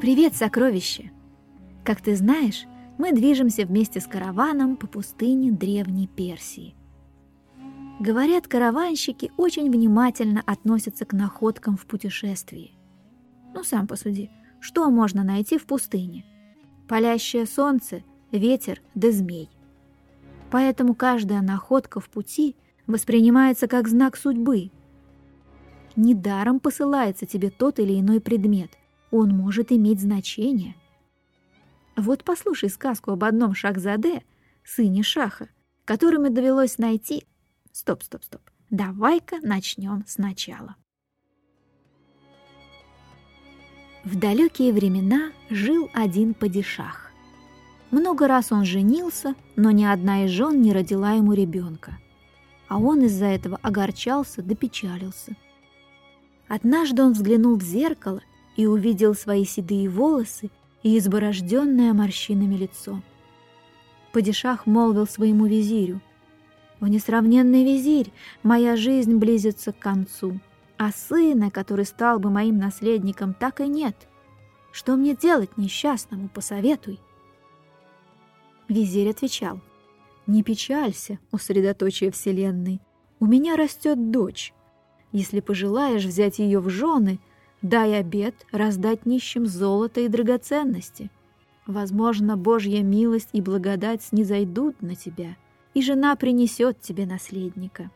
Привет, сокровище! Как ты знаешь, мы движемся вместе с караваном по пустыне Древней Персии. Говорят, караванщики очень внимательно относятся к находкам в путешествии. Ну, сам посуди, что можно найти в пустыне? Палящее солнце, ветер да змей. Поэтому каждая находка в пути воспринимается как знак судьбы. Недаром посылается тебе тот или иной предмет, он может иметь значение. Вот послушай сказку об одном Шахзаде, сыне Шаха, которому довелось найти... Стоп, стоп, стоп. Давай-ка начнем сначала. В далекие времена жил один падишах. Много раз он женился, но ни одна из жен не родила ему ребенка. А он из-за этого огорчался да печалился. Однажды он взглянул в зеркало и увидел свои седые волосы и изборожденное морщинами лицо. Падишах молвил своему визирю, «В несравненный визирь, моя жизнь близится к концу, а сына, который стал бы моим наследником, так и нет. Что мне делать несчастному, посоветуй?» Визирь отвечал, «Не печалься, о средоточие вселенной, у меня растет дочь. Если пожелаешь взять ее в жены, Дай обет раздать нищим золото и драгоценности. Возможно, Божья милость и благодать снизойдут на тебя, и жена принесет тебе наследника.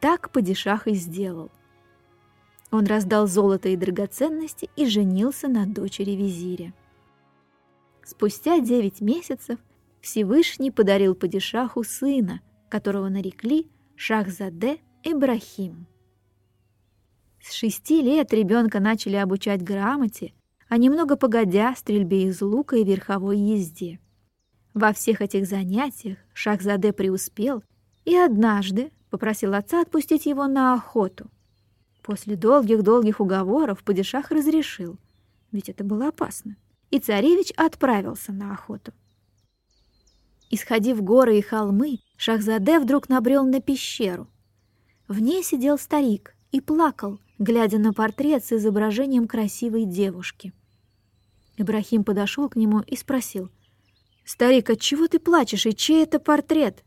Так Падишах и сделал. Он раздал золото и драгоценности и женился на дочери визиря. Спустя девять месяцев Всевышний подарил Падишаху сына, которого нарекли Шахзаде Ибрахим. С шести лет ребенка начали обучать грамоте, а немного погодя стрельбе из лука и верховой езде. Во всех этих занятиях Шахзаде преуспел и однажды попросил отца отпустить его на охоту. После долгих-долгих уговоров падишах разрешил, ведь это было опасно, и царевич отправился на охоту. Исходив горы и холмы, Шахзаде вдруг набрел на пещеру. В ней сидел старик и плакал, глядя на портрет с изображением красивой девушки. Ибрахим подошел к нему и спросил, «Старик, от чего ты плачешь, и чей это портрет?»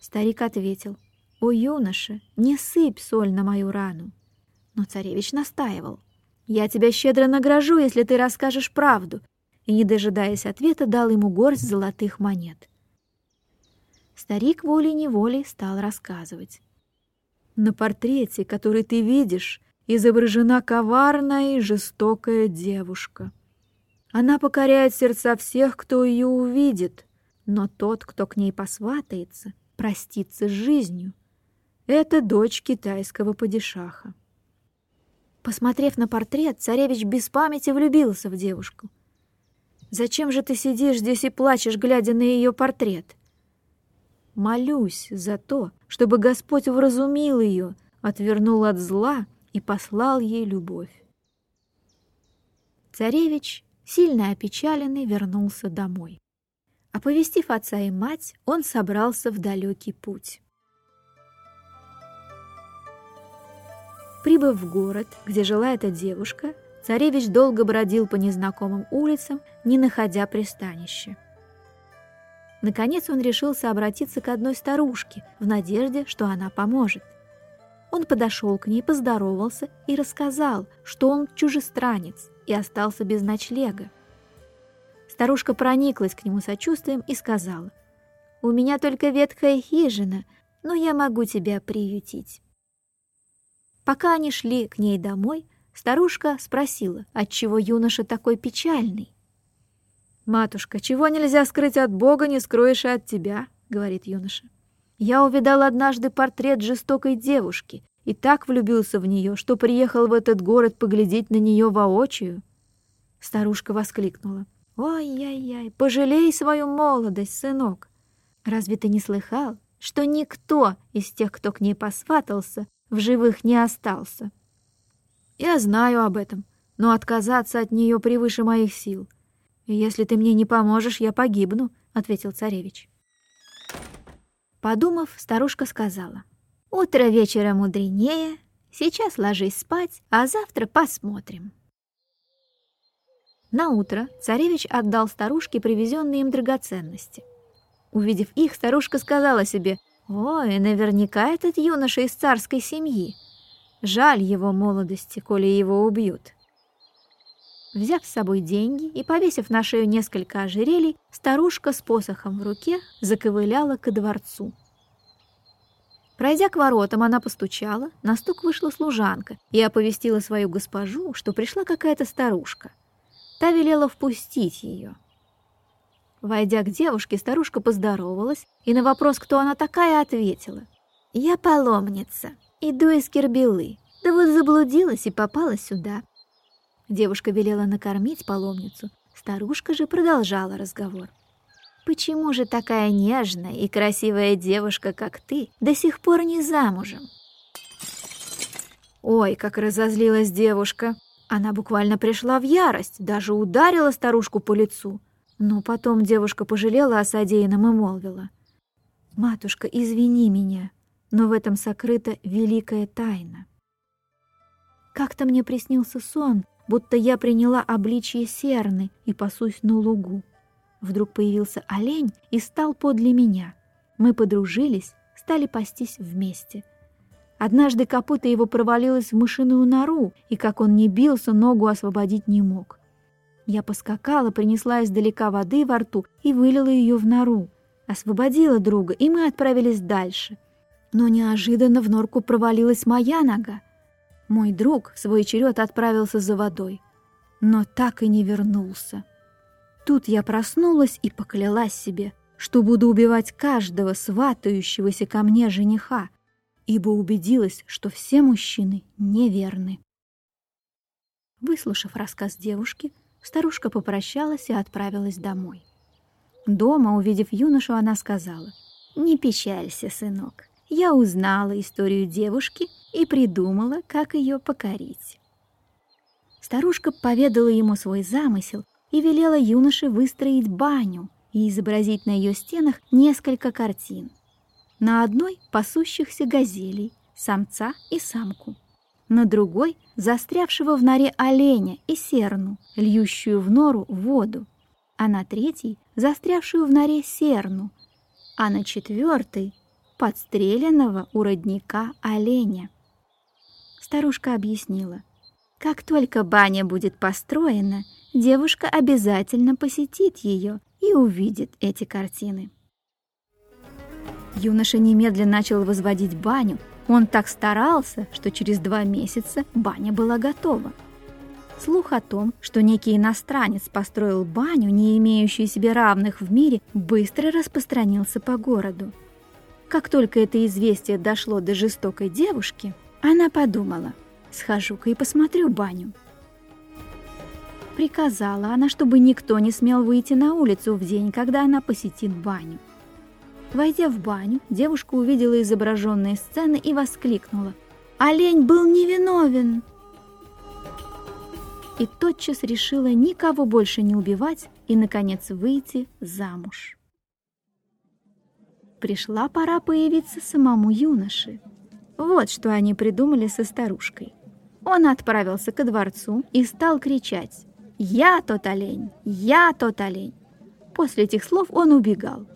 Старик ответил, «О, юноша, не сыпь соль на мою рану». Но царевич настаивал, «Я тебя щедро награжу, если ты расскажешь правду», и, не дожидаясь ответа, дал ему горсть золотых монет. Старик волей-неволей стал рассказывать. На портрете, который ты видишь, изображена коварная и жестокая девушка. Она покоряет сердца всех, кто ее увидит, но тот, кто к ней посватается, простится с жизнью. Это дочь китайского падишаха. Посмотрев на портрет, царевич без памяти влюбился в девушку. «Зачем же ты сидишь здесь и плачешь, глядя на ее портрет?» Молюсь за то, чтобы Господь вразумил ее, отвернул от зла и послал ей любовь. Царевич, сильно опечаленный, вернулся домой. Оповестив отца и мать, он собрался в далекий путь. Прибыв в город, где жила эта девушка, царевич долго бродил по незнакомым улицам, не находя пристанища. Наконец он решился обратиться к одной старушке в надежде, что она поможет. Он подошел к ней, поздоровался и рассказал, что он чужестранец и остался без ночлега. Старушка прониклась к нему сочувствием и сказала, «У меня только ветхая хижина, но я могу тебя приютить». Пока они шли к ней домой, старушка спросила, отчего юноша такой печальный. «Матушка, чего нельзя скрыть от Бога, не скроешь и от тебя», — говорит юноша. «Я увидал однажды портрет жестокой девушки и так влюбился в нее, что приехал в этот город поглядеть на нее воочию». Старушка воскликнула. «Ой-яй-яй, пожалей свою молодость, сынок! Разве ты не слыхал, что никто из тех, кто к ней посватался, в живых не остался?» «Я знаю об этом, но отказаться от нее превыше моих сил». «Если ты мне не поможешь, я погибну», — ответил царевич. Подумав, старушка сказала, «Утро вечера мудренее, сейчас ложись спать, а завтра посмотрим». На утро царевич отдал старушке привезенные им драгоценности. Увидев их, старушка сказала себе, «Ой, наверняка этот юноша из царской семьи. Жаль его молодости, коли его убьют». Взяв с собой деньги и повесив на шею несколько ожерелий, старушка с посохом в руке заковыляла ко дворцу. Пройдя к воротам, она постучала, на стук вышла служанка и оповестила свою госпожу, что пришла какая-то старушка. Та велела впустить ее. Войдя к девушке, старушка поздоровалась и на вопрос, кто она такая, ответила. «Я паломница, иду из Кербелы, да вот заблудилась и попала сюда». Девушка велела накормить паломницу, старушка же продолжала разговор. Почему же такая нежная и красивая девушка, как ты, до сих пор не замужем? Ой, как разозлилась девушка. Она буквально пришла в ярость, даже ударила старушку по лицу. Но потом девушка пожалела о содеянном и молвила. «Матушка, извини меня, но в этом сокрыта великая тайна. Как-то мне приснился сон, будто я приняла обличье серны и пасусь на лугу. Вдруг появился олень и стал подле меня. Мы подружились, стали пастись вместе. Однажды копыта его провалилось в мышиную нору, и как он не бился, ногу освободить не мог. Я поскакала, принесла издалека воды во рту и вылила ее в нору. Освободила друга, и мы отправились дальше. Но неожиданно в норку провалилась моя нога. Мой друг в свой черед отправился за водой, но так и не вернулся. Тут я проснулась и поклялась себе, что буду убивать каждого сватающегося ко мне жениха, ибо убедилась, что все мужчины неверны. Выслушав рассказ девушки, старушка попрощалась и отправилась домой. Дома, увидев юношу, она сказала, «Не печалься, сынок, я узнала историю девушки и придумала, как ее покорить». Старушка поведала ему свой замысел и велела юноше выстроить баню и изобразить на ее стенах несколько картин. На одной — пасущихся газелей, самца и самку. На другой — застрявшего в норе оленя и серну, льющую в нору воду. А на третьей — застрявшую в норе серну. А на четвертой — подстреленного у родника оленя. Старушка объяснила — как только баня будет построена, девушка обязательно посетит ее и увидит эти картины. Юноша немедленно начал возводить баню. Он так старался, что через два месяца баня была готова. Слух о том, что некий иностранец построил баню, не имеющую себе равных в мире, быстро распространился по городу. Как только это известие дошло до жестокой девушки, она подумала, Схожу-ка и посмотрю баню. Приказала она, чтобы никто не смел выйти на улицу в день, когда она посетит баню. Войдя в баню, девушка увидела изображенные сцены и воскликнула. «Олень был невиновен!» И тотчас решила никого больше не убивать и, наконец, выйти замуж. Пришла пора появиться самому юноше. Вот что они придумали со старушкой. Он отправился ко дворцу и стал кричать «Я тот олень! Я тот олень!» После этих слов он убегал.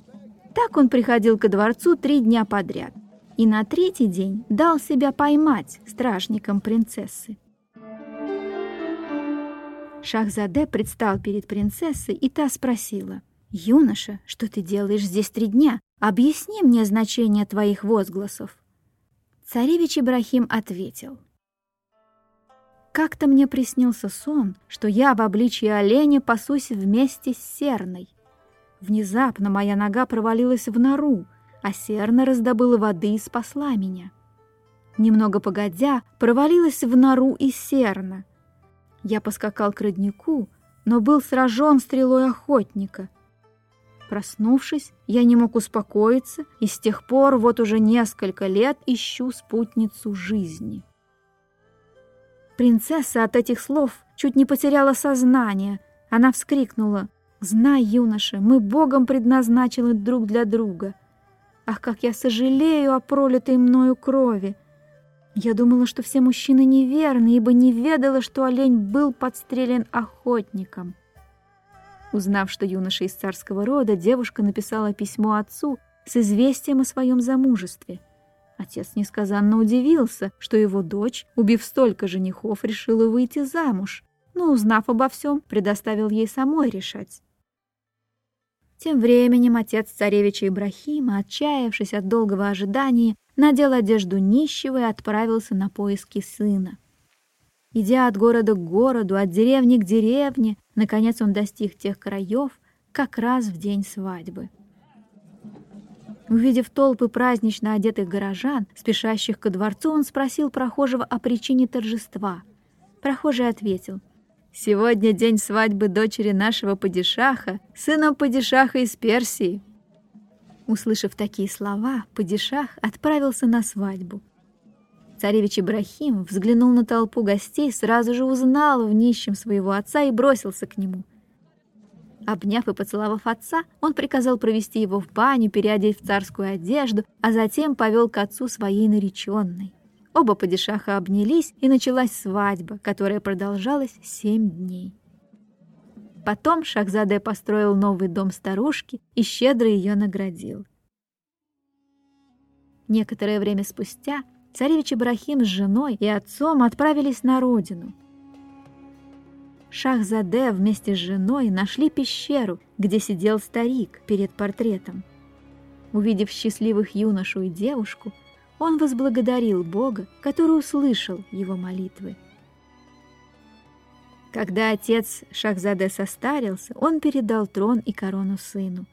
Так он приходил ко дворцу три дня подряд и на третий день дал себя поймать стражникам принцессы. Шахзаде предстал перед принцессой, и та спросила, «Юноша, что ты делаешь здесь три дня? Объясни мне значение твоих возгласов». Царевич Ибрахим ответил, как-то мне приснился сон, что я в обличье оленя пасусь вместе с серной. Внезапно моя нога провалилась в нору, а серна раздобыла воды и спасла меня. Немного погодя, провалилась в нору и серна. Я поскакал к роднику, но был сражен стрелой охотника. Проснувшись, я не мог успокоиться, и с тех пор вот уже несколько лет ищу спутницу жизни. Принцесса от этих слов чуть не потеряла сознание. Она вскрикнула. «Знай, юноша, мы Богом предназначены друг для друга. Ах, как я сожалею о пролитой мною крови! Я думала, что все мужчины неверны, ибо не ведала, что олень был подстрелен охотником. Узнав, что юноша из царского рода, девушка написала письмо отцу с известием о своем замужестве. Отец несказанно удивился, что его дочь, убив столько женихов, решила выйти замуж, но, узнав обо всем, предоставил ей самой решать. Тем временем отец царевича Ибрахима, отчаявшись от долгого ожидания, надел одежду нищего и отправился на поиски сына. Идя от города к городу, от деревни к деревне, наконец он достиг тех краев как раз в день свадьбы. Увидев толпы празднично одетых горожан, спешащих ко дворцу, он спросил прохожего о причине торжества. Прохожий ответил, «Сегодня день свадьбы дочери нашего падишаха, сына падишаха из Персии». Услышав такие слова, падишах отправился на свадьбу. Царевич Ибрахим взглянул на толпу гостей, сразу же узнал в нищем своего отца и бросился к нему – Обняв и поцеловав отца, он приказал провести его в баню, переодеть в царскую одежду, а затем повел к отцу своей нареченной. Оба падишаха обнялись, и началась свадьба, которая продолжалась семь дней. Потом Шахзаде построил новый дом старушки и щедро ее наградил. Некоторое время спустя царевич Ибрахим с женой и отцом отправились на родину – Шахзаде вместе с женой нашли пещеру, где сидел старик перед портретом. Увидев счастливых юношу и девушку, он возблагодарил Бога, который услышал его молитвы. Когда отец Шахзаде состарился, он передал трон и корону сыну.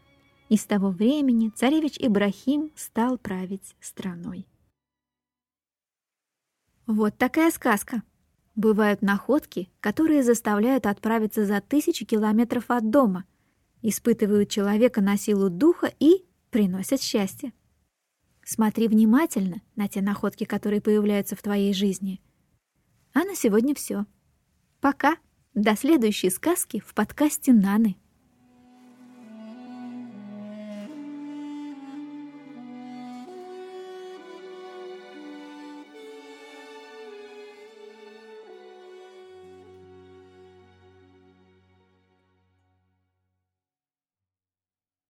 И с того времени царевич Ибрахим стал править страной. Вот такая сказка. Бывают находки, которые заставляют отправиться за тысячи километров от дома, испытывают человека на силу духа и приносят счастье. Смотри внимательно на те находки, которые появляются в твоей жизни. А на сегодня все. Пока. До следующей сказки в подкасте Наны.